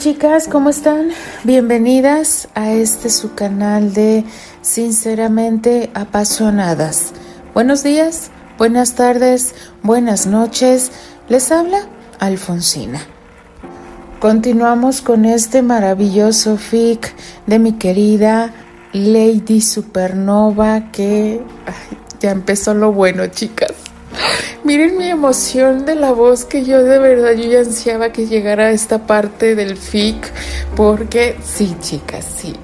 Chicas, ¿cómo están? Bienvenidas a este su canal de Sinceramente Apasionadas. Buenos días, buenas tardes, buenas noches. Les habla Alfonsina. Continuamos con este maravilloso fic de mi querida Lady Supernova que ya empezó lo bueno, chicas. Miren mi emoción de la voz que yo de verdad yo ya ansiaba que llegara a esta parte del fic porque sí, chicas, sí.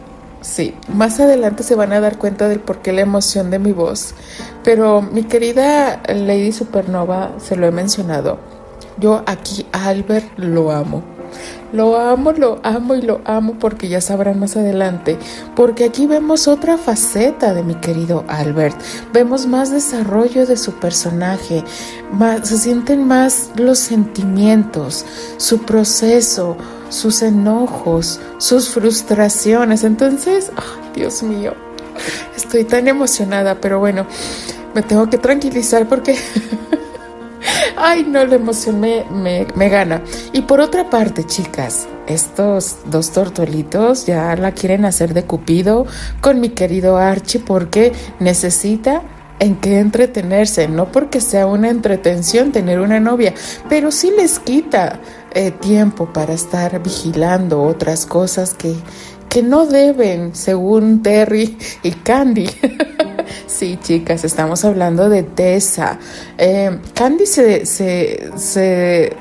Sí, más adelante se van a dar cuenta del por qué la emoción de mi voz. Pero mi querida Lady Supernova, se lo he mencionado. Yo aquí a Albert lo amo. Lo amo, lo amo y lo amo porque ya sabrán más adelante. Porque aquí vemos otra faceta de mi querido Albert. Vemos más desarrollo de su personaje. se sienten más los sentimientos, su proceso, sus enojos, sus frustraciones. Entonces, Dios mío, estoy tan emocionada. Pero bueno, me tengo que tranquilizar porque... Ay, no, la emoción me, me, gana. Y por otra parte, chicas, estos dos tortolitos ya la quieren hacer de cupido con mi querido Archie porque necesita en qué entretenerse, no porque sea una entretención tener una novia, pero sí les quita eh, tiempo para estar vigilando otras cosas que, que no deben, según Terry y Candy. Sí, chicas, estamos hablando de Tessa. Eh, Candy se, se,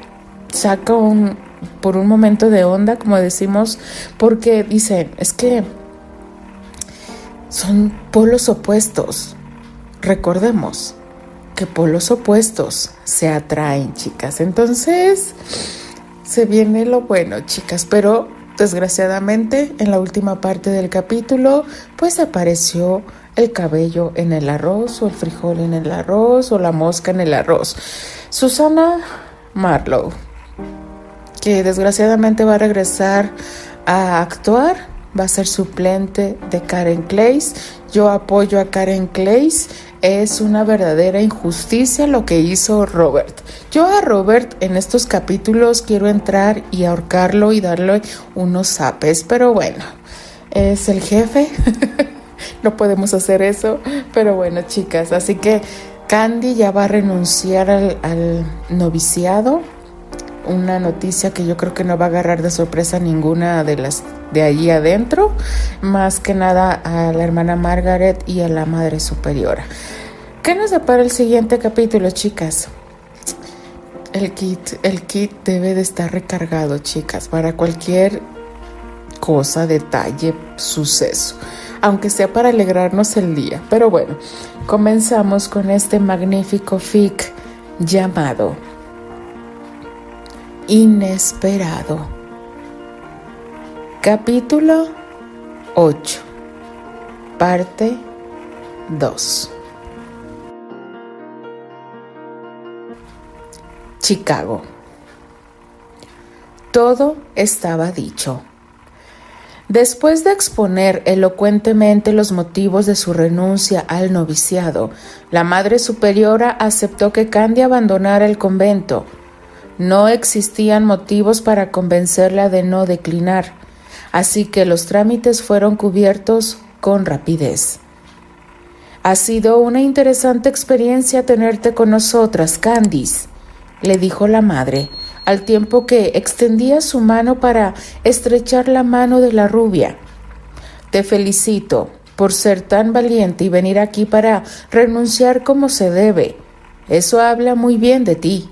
saca un, por un momento de onda, como decimos, porque dice, es que son polos opuestos. Recordemos que polos opuestos se atraen, chicas. Entonces, se viene lo bueno, chicas, pero desgraciadamente en la última parte del capítulo, pues apareció el cabello en el arroz o el frijol en el arroz o la mosca en el arroz. Susana Marlowe, que desgraciadamente va a regresar a actuar, va a ser suplente de Karen Clays. Yo apoyo a Karen Clays. Es una verdadera injusticia lo que hizo Robert. Yo a Robert en estos capítulos quiero entrar y ahorcarlo y darle unos zapes, pero bueno, es el jefe. no podemos hacer eso, pero bueno, chicas, así que Candy ya va a renunciar al, noviciado, una noticia que yo creo que no va a agarrar de sorpresa ninguna de las de allí adentro, más que nada a la hermana Margaret y a la madre superiora. ¿Qué nos depara el siguiente capítulo, chicas? El kit, el kit debe de estar recargado, chicas, para cualquier cosa, detalle, suceso aunque sea para alegrarnos el día. Pero bueno, comenzamos con este magnífico fic llamado Inesperado. Capítulo 8. Parte 2. Chicago. Todo estaba dicho. Después de exponer elocuentemente los motivos de su renuncia al noviciado, la Madre Superiora aceptó que Candy abandonara el convento. No existían motivos para convencerla de no declinar, así que los trámites fueron cubiertos con rapidez. Ha sido una interesante experiencia tenerte con nosotras, Candice, le dijo la madre, al tiempo que extendía su mano para estrechar la mano de la rubia. Te felicito por ser tan valiente y venir aquí para renunciar como se debe. Eso habla muy bien de ti.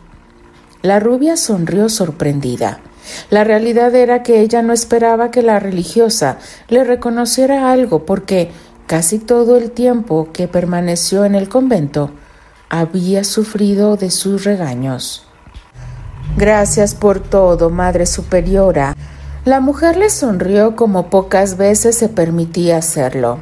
La rubia sonrió sorprendida. La realidad era que ella no esperaba que la religiosa le reconociera algo porque casi todo el tiempo que permaneció en el convento había sufrido de sus regaños. Gracias por todo, Madre Superiora. La mujer le sonrió como pocas veces se permitía hacerlo.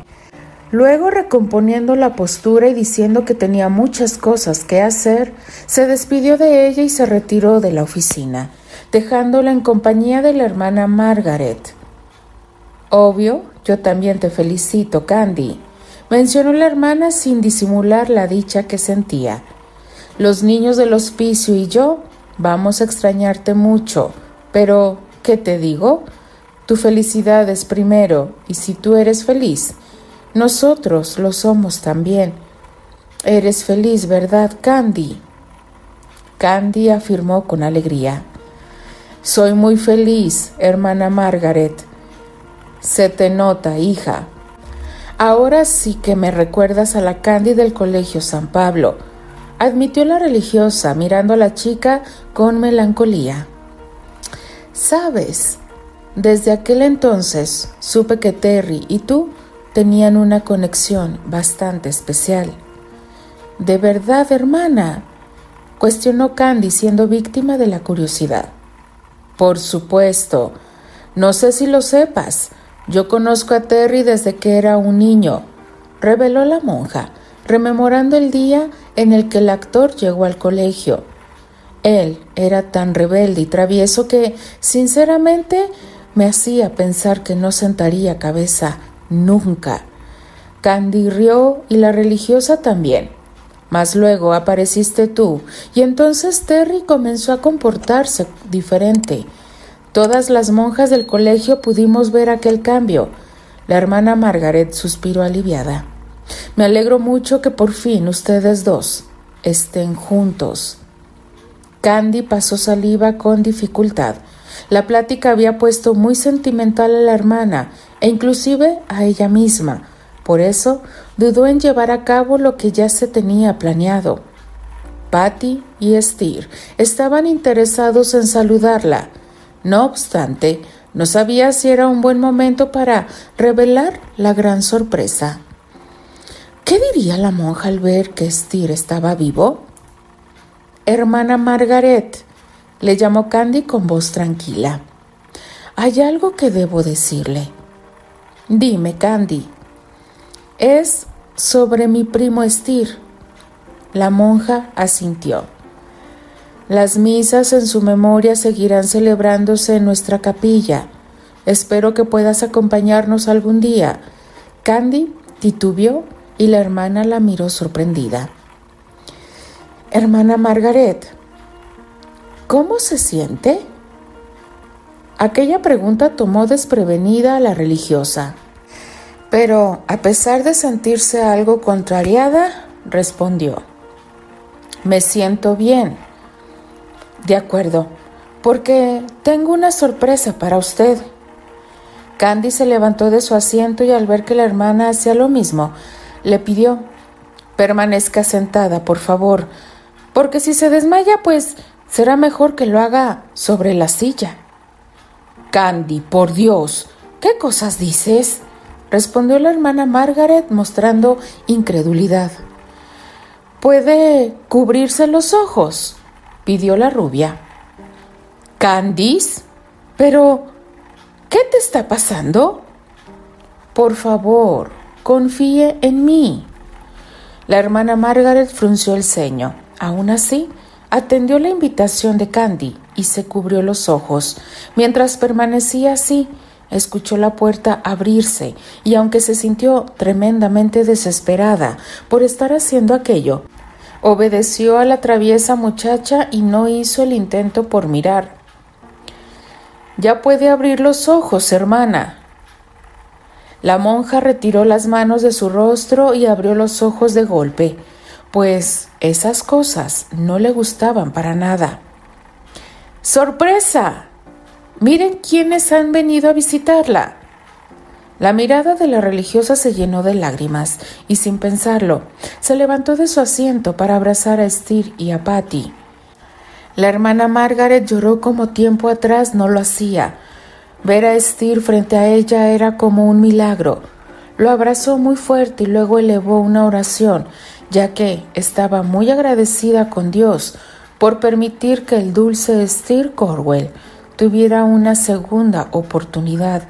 Luego, recomponiendo la postura y diciendo que tenía muchas cosas que hacer, se despidió de ella y se retiró de la oficina, dejándola en compañía de la hermana Margaret. Obvio, yo también te felicito, Candy, mencionó la hermana sin disimular la dicha que sentía. Los niños del hospicio y yo Vamos a extrañarte mucho, pero ¿Qué te digo? Tu felicidad es primero, y si tú eres feliz, nosotros lo somos también. Eres feliz, ¿verdad, Candy? Candy afirmó con alegría. Soy muy feliz, hermana Margaret. Se te nota, hija. Ahora sí que me recuerdas a la Candy del Colegio San Pablo, admitió la religiosa mirando a la chica con melancolía. Sabes, desde aquel entonces supe que Terry y tú tenían una conexión bastante especial. ¿De verdad, hermana? cuestionó Candy siendo víctima de la curiosidad. Por supuesto. No sé si lo sepas. Yo conozco a Terry desde que era un niño, reveló la monja, rememorando el día en el que el actor llegó al colegio. Él era tan rebelde y travieso que, sinceramente, me hacía pensar que no sentaría cabeza nunca. Candy rió y la religiosa también. Mas luego apareciste tú, y entonces Terry comenzó a comportarse diferente. Todas las monjas del colegio pudimos ver aquel cambio. La hermana Margaret suspiró aliviada. Me alegro mucho que por fin ustedes dos estén juntos. Candy pasó saliva con dificultad. La plática había puesto muy sentimental a la hermana e inclusive a ella misma. Por eso dudó en llevar a cabo lo que ya se tenía planeado. Patty y Steer estaban interesados en saludarla. No obstante, no sabía si era un buen momento para revelar la gran sorpresa. ¿Qué diría la monja al ver que Steer estaba vivo? Hermana Margaret, le llamó Candy con voz tranquila. Hay algo que debo decirle. Dime, Candy. Es sobre mi primo Estir. La monja asintió. Las misas en su memoria seguirán celebrándose en nuestra capilla. Espero que puedas acompañarnos algún día. Candy titubeó y la hermana la miró sorprendida. Hermana Margaret, ¿Cómo se siente? Aquella pregunta tomó desprevenida a la religiosa, pero a pesar de sentirse algo contrariada, respondió, Me siento bien. De acuerdo, porque tengo una sorpresa para usted. Candy se levantó de su asiento y al ver que la hermana hacía lo mismo, le pidió, Permanezca sentada, por favor, porque si se desmaya, pues Será mejor que lo haga sobre la silla. Candy, por Dios, ¿qué cosas dices? respondió la hermana Margaret mostrando incredulidad. ¿Puede cubrirse los ojos? pidió la rubia. Candice, pero ¿qué te está pasando? Por favor, confíe en mí. La hermana Margaret frunció el ceño. Aún así, Atendió la invitación de Candy y se cubrió los ojos. Mientras permanecía así, escuchó la puerta abrirse y aunque se sintió tremendamente desesperada por estar haciendo aquello, obedeció a la traviesa muchacha y no hizo el intento por mirar. Ya puede abrir los ojos, hermana. La monja retiró las manos de su rostro y abrió los ojos de golpe pues esas cosas no le gustaban para nada. ¡Sorpresa! Miren quiénes han venido a visitarla. La mirada de la religiosa se llenó de lágrimas y sin pensarlo, se levantó de su asiento para abrazar a Steer y a Patty. La hermana Margaret lloró como tiempo atrás no lo hacía. Ver a Steer frente a ella era como un milagro. Lo abrazó muy fuerte y luego elevó una oración ya que estaba muy agradecida con Dios por permitir que el dulce Steer Corwell tuviera una segunda oportunidad.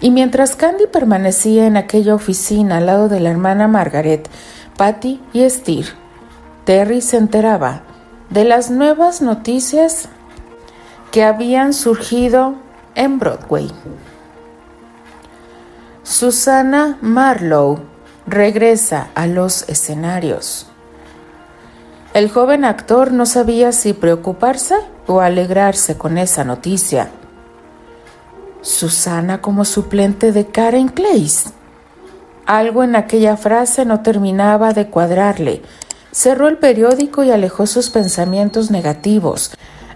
Y mientras Candy permanecía en aquella oficina al lado de la hermana Margaret, Patty y Steer, Terry se enteraba de las nuevas noticias que habían surgido en Broadway. Susana Marlowe regresa a los escenarios. El joven actor no sabía si preocuparse o alegrarse con esa noticia. Susana como suplente de Karen Clays. Algo en aquella frase no terminaba de cuadrarle. Cerró el periódico y alejó sus pensamientos negativos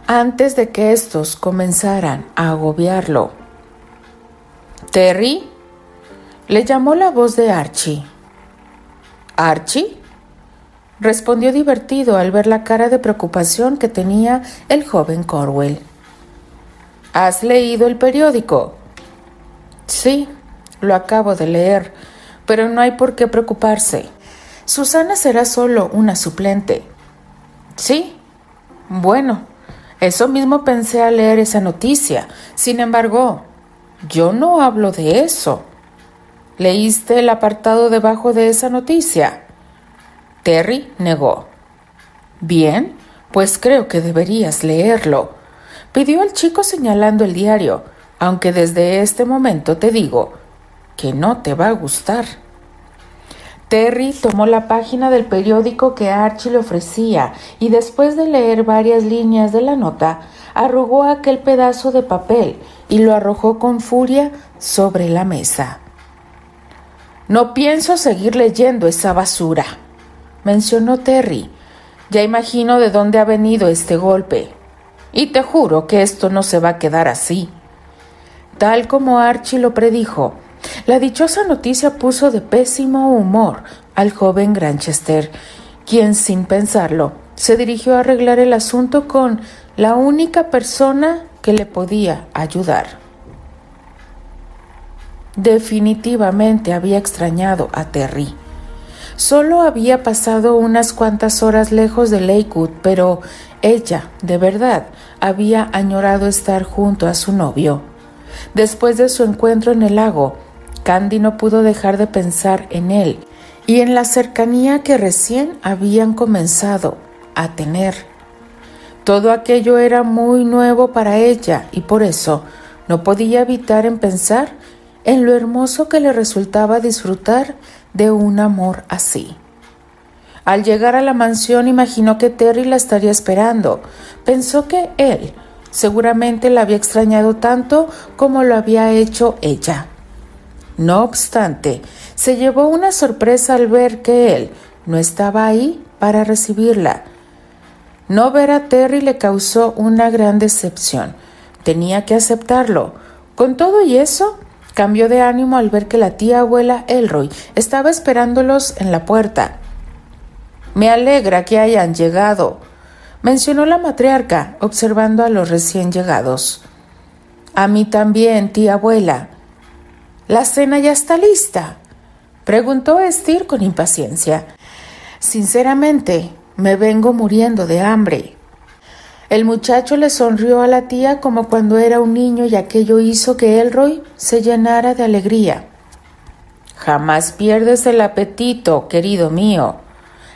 antes de que estos comenzaran a agobiarlo. Terry le llamó la voz de Archie. ¿Archie? respondió divertido al ver la cara de preocupación que tenía el joven Corwell. ¿Has leído el periódico? Sí, lo acabo de leer, pero no hay por qué preocuparse. Susana será solo una suplente. Sí, bueno, eso mismo pensé al leer esa noticia. Sin embargo, yo no hablo de eso. ¿Leíste el apartado debajo de esa noticia? Terry negó. Bien, pues creo que deberías leerlo, pidió el chico señalando el diario, aunque desde este momento te digo que no te va a gustar. Terry tomó la página del periódico que Archie le ofrecía y después de leer varias líneas de la nota, arrugó aquel pedazo de papel y lo arrojó con furia sobre la mesa. No pienso seguir leyendo esa basura, mencionó Terry. Ya imagino de dónde ha venido este golpe. Y te juro que esto no se va a quedar así. Tal como Archie lo predijo, la dichosa noticia puso de pésimo humor al joven Granchester, quien sin pensarlo se dirigió a arreglar el asunto con la única persona que le podía ayudar. Definitivamente había extrañado a Terry. Solo había pasado unas cuantas horas lejos de Lakewood, pero ella, de verdad, había añorado estar junto a su novio. Después de su encuentro en el lago, Candy no pudo dejar de pensar en él y en la cercanía que recién habían comenzado a tener. Todo aquello era muy nuevo para ella y por eso no podía evitar en pensar en lo hermoso que le resultaba disfrutar de un amor así. Al llegar a la mansión imaginó que Terry la estaría esperando. Pensó que él seguramente la había extrañado tanto como lo había hecho ella. No obstante, se llevó una sorpresa al ver que él no estaba ahí para recibirla. No ver a Terry le causó una gran decepción. Tenía que aceptarlo. Con todo y eso, cambió de ánimo al ver que la tía abuela Elroy estaba esperándolos en la puerta. Me alegra que hayan llegado, mencionó la matriarca, observando a los recién llegados. A mí también, tía abuela, ¿La cena ya está lista? preguntó Estir con impaciencia. Sinceramente, me vengo muriendo de hambre. El muchacho le sonrió a la tía como cuando era un niño y aquello hizo que Elroy se llenara de alegría. Jamás pierdes el apetito, querido mío,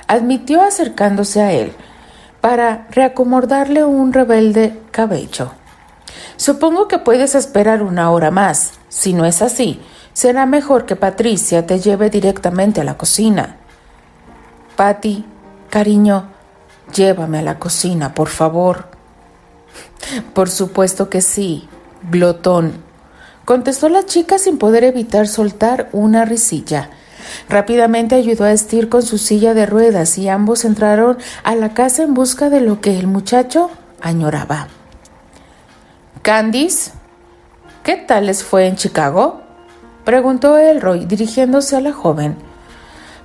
admitió acercándose a él para reacomodarle un rebelde cabello. Supongo que puedes esperar una hora más. Si no es así, será mejor que Patricia te lleve directamente a la cocina. Patty, cariño, llévame a la cocina, por favor. Por supuesto que sí, glotón, contestó la chica sin poder evitar soltar una risilla. Rápidamente ayudó a Estir con su silla de ruedas y ambos entraron a la casa en busca de lo que el muchacho añoraba. Candice, ¿qué tal les fue en Chicago? preguntó Elroy dirigiéndose a la joven.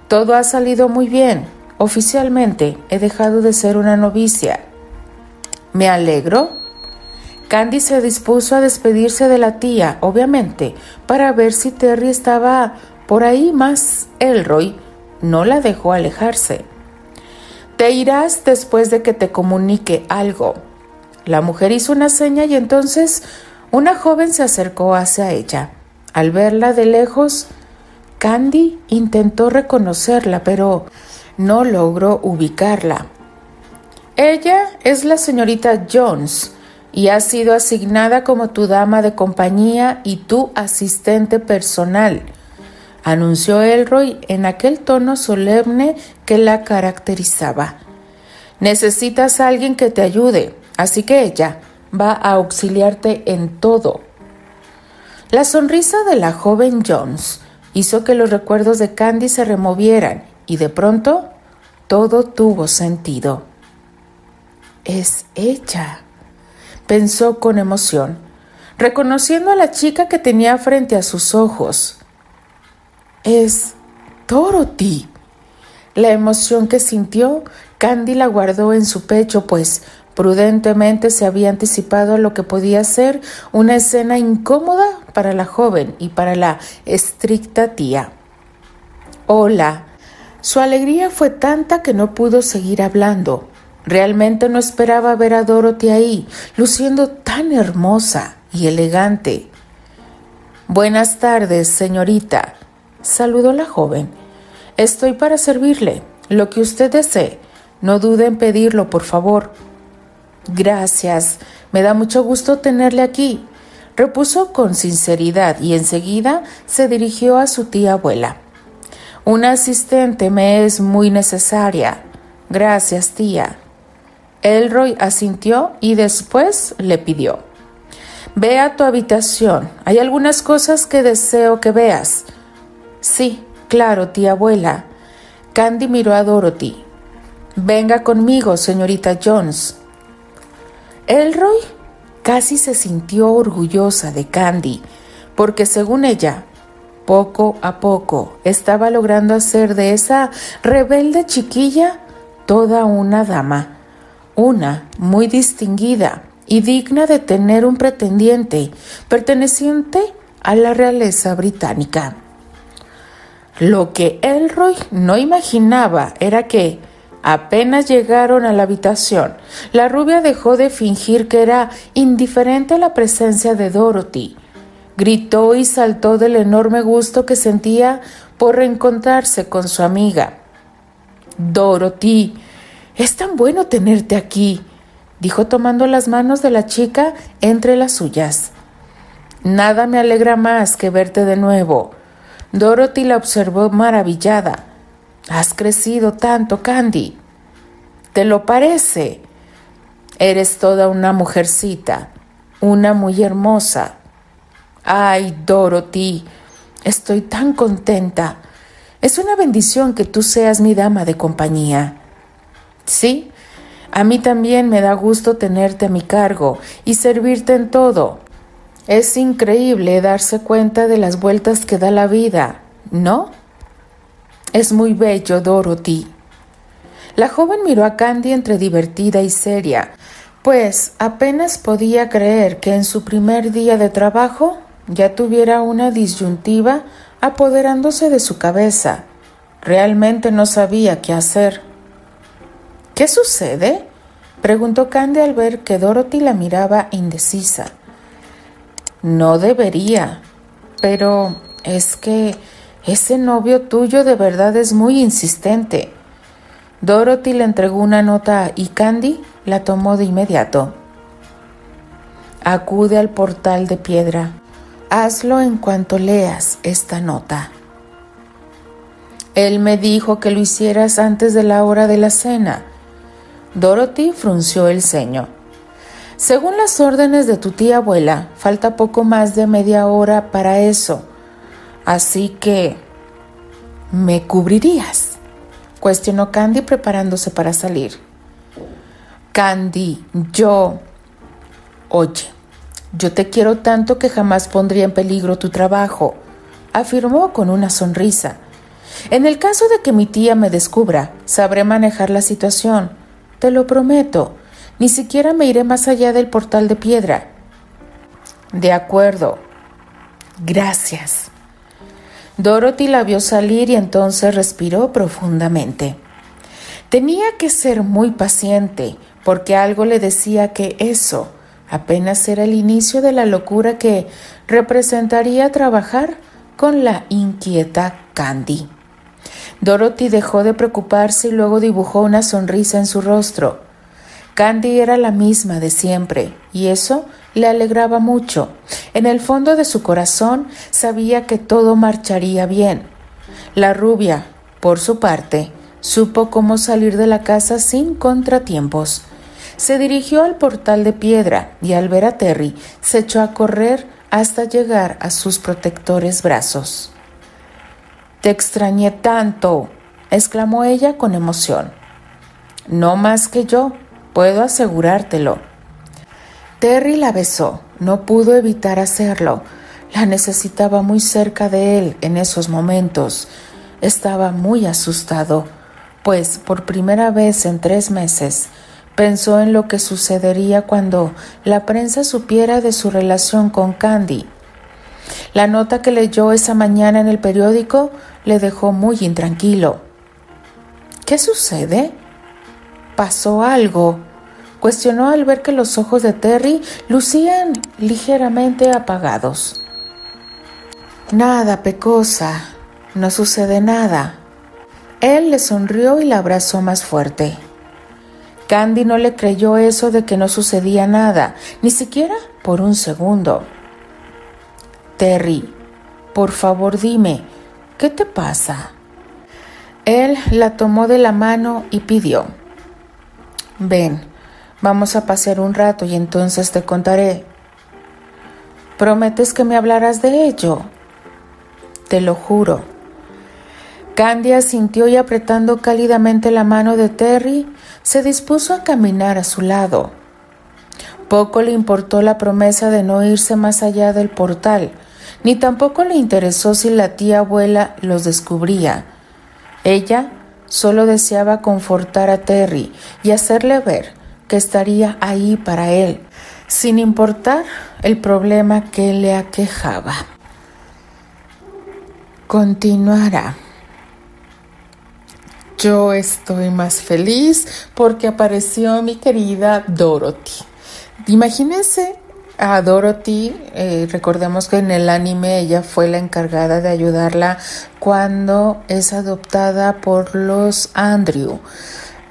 Todo ha salido muy bien. Oficialmente he dejado de ser una novicia. ¿Me alegro? Candy se dispuso a despedirse de la tía, obviamente, para ver si Terry estaba por ahí más. Elroy no la dejó alejarse. Te irás después de que te comunique algo, la mujer hizo una seña y entonces una joven se acercó hacia ella. Al verla de lejos, Candy intentó reconocerla, pero no logró ubicarla. Ella es la señorita Jones y ha sido asignada como tu dama de compañía y tu asistente personal, anunció Elroy en aquel tono solemne que la caracterizaba. Necesitas a alguien que te ayude. Así que ella va a auxiliarte en todo. La sonrisa de la joven Jones hizo que los recuerdos de Candy se removieran y de pronto todo tuvo sentido. Es ella, pensó con emoción, reconociendo a la chica que tenía frente a sus ojos. Es Dorothy. La emoción que sintió, Candy la guardó en su pecho, pues Prudentemente se había anticipado lo que podía ser una escena incómoda para la joven y para la estricta tía. Hola. Su alegría fue tanta que no pudo seguir hablando. Realmente no esperaba ver a Dorothy ahí, luciendo tan hermosa y elegante. Buenas tardes, señorita, saludó la joven. Estoy para servirle. Lo que usted desee. No dude en pedirlo, por favor. Gracias, me da mucho gusto tenerle aquí, repuso con sinceridad y enseguida se dirigió a su tía abuela. Una asistente me es muy necesaria. Gracias, tía. Elroy asintió y después le pidió. Ve a tu habitación. Hay algunas cosas que deseo que veas. Sí, claro, tía abuela. Candy miró a Dorothy. Venga conmigo, señorita Jones. Elroy casi se sintió orgullosa de Candy, porque según ella, poco a poco estaba logrando hacer de esa rebelde chiquilla toda una dama, una muy distinguida y digna de tener un pretendiente perteneciente a la realeza británica. Lo que Elroy no imaginaba era que, Apenas llegaron a la habitación, la rubia dejó de fingir que era indiferente a la presencia de Dorothy. Gritó y saltó del enorme gusto que sentía por reencontrarse con su amiga. Dorothy, es tan bueno tenerte aquí, dijo tomando las manos de la chica entre las suyas. Nada me alegra más que verte de nuevo. Dorothy la observó maravillada. Has crecido tanto, Candy. ¿Te lo parece? Eres toda una mujercita, una muy hermosa. Ay, Dorothy, estoy tan contenta. Es una bendición que tú seas mi dama de compañía. Sí, a mí también me da gusto tenerte a mi cargo y servirte en todo. Es increíble darse cuenta de las vueltas que da la vida, ¿no? Es muy bello, Dorothy. La joven miró a Candy entre divertida y seria, pues apenas podía creer que en su primer día de trabajo ya tuviera una disyuntiva apoderándose de su cabeza. Realmente no sabía qué hacer. ¿Qué sucede? preguntó Candy al ver que Dorothy la miraba indecisa. No debería, pero es que ese novio tuyo de verdad es muy insistente. Dorothy le entregó una nota y Candy la tomó de inmediato. Acude al portal de piedra. Hazlo en cuanto leas esta nota. Él me dijo que lo hicieras antes de la hora de la cena. Dorothy frunció el ceño. Según las órdenes de tu tía abuela, falta poco más de media hora para eso. Así que... ¿Me cubrirías? cuestionó Candy preparándose para salir. Candy, yo... Oye, yo te quiero tanto que jamás pondría en peligro tu trabajo, afirmó con una sonrisa. En el caso de que mi tía me descubra, sabré manejar la situación. Te lo prometo. Ni siquiera me iré más allá del portal de piedra. De acuerdo. Gracias. Dorothy la vio salir y entonces respiró profundamente. Tenía que ser muy paciente, porque algo le decía que eso apenas era el inicio de la locura que representaría trabajar con la inquieta Candy. Dorothy dejó de preocuparse y luego dibujó una sonrisa en su rostro. Candy era la misma de siempre, y eso le alegraba mucho. En el fondo de su corazón sabía que todo marcharía bien. La rubia, por su parte, supo cómo salir de la casa sin contratiempos. Se dirigió al portal de piedra y al ver a Terry se echó a correr hasta llegar a sus protectores brazos. Te extrañé tanto, exclamó ella con emoción. No más que yo, puedo asegurártelo. Terry la besó, no pudo evitar hacerlo. La necesitaba muy cerca de él en esos momentos. Estaba muy asustado, pues por primera vez en tres meses pensó en lo que sucedería cuando la prensa supiera de su relación con Candy. La nota que leyó esa mañana en el periódico le dejó muy intranquilo. ¿Qué sucede? ¿Pasó algo? Cuestionó al ver que los ojos de Terry lucían ligeramente apagados. Nada, Pecosa, no sucede nada. Él le sonrió y la abrazó más fuerte. Candy no le creyó eso de que no sucedía nada, ni siquiera por un segundo. Terry, por favor dime, ¿qué te pasa? Él la tomó de la mano y pidió, ven, vamos a pasear un rato y entonces te contaré. ¿Prometes que me hablarás de ello? Te lo juro. Candy sintió y apretando cálidamente la mano de Terry, se dispuso a caminar a su lado. Poco le importó la promesa de no irse más allá del portal, ni tampoco le interesó si la tía abuela los descubría. Ella solo deseaba confortar a Terry y hacerle ver que estaría ahí para él, sin importar el problema que le aquejaba. Continuará. Yo estoy más feliz porque apareció mi querida Dorothy. Imagínense a Dorothy, eh, recordemos que en el anime ella fue la encargada de ayudarla cuando es adoptada por los Andrew.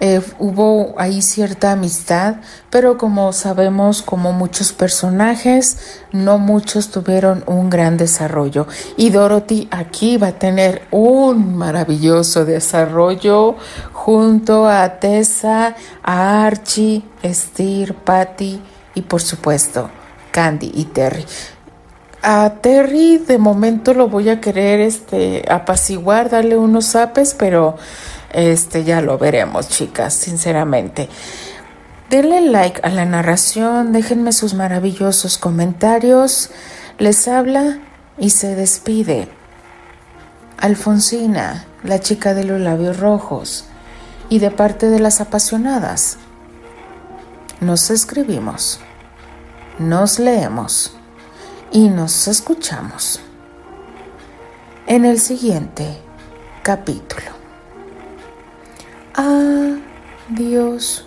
Eh, hubo ahí cierta amistad, pero como sabemos, como muchos personajes, no muchos tuvieron un gran desarrollo. Y Dorothy aquí va a tener un maravilloso desarrollo junto a Tessa, a Archie, Steer, Patty y por supuesto Candy y Terry. A Terry de momento lo voy a querer este apaciguar, darle unos zapes, pero este ya lo veremos, chicas, sinceramente. Denle like a la narración, déjenme sus maravillosos comentarios. Les habla y se despide. Alfonsina, la chica de los labios rojos, y de parte de las apasionadas. Nos escribimos, nos leemos y nos escuchamos en el siguiente capítulo. Adiós.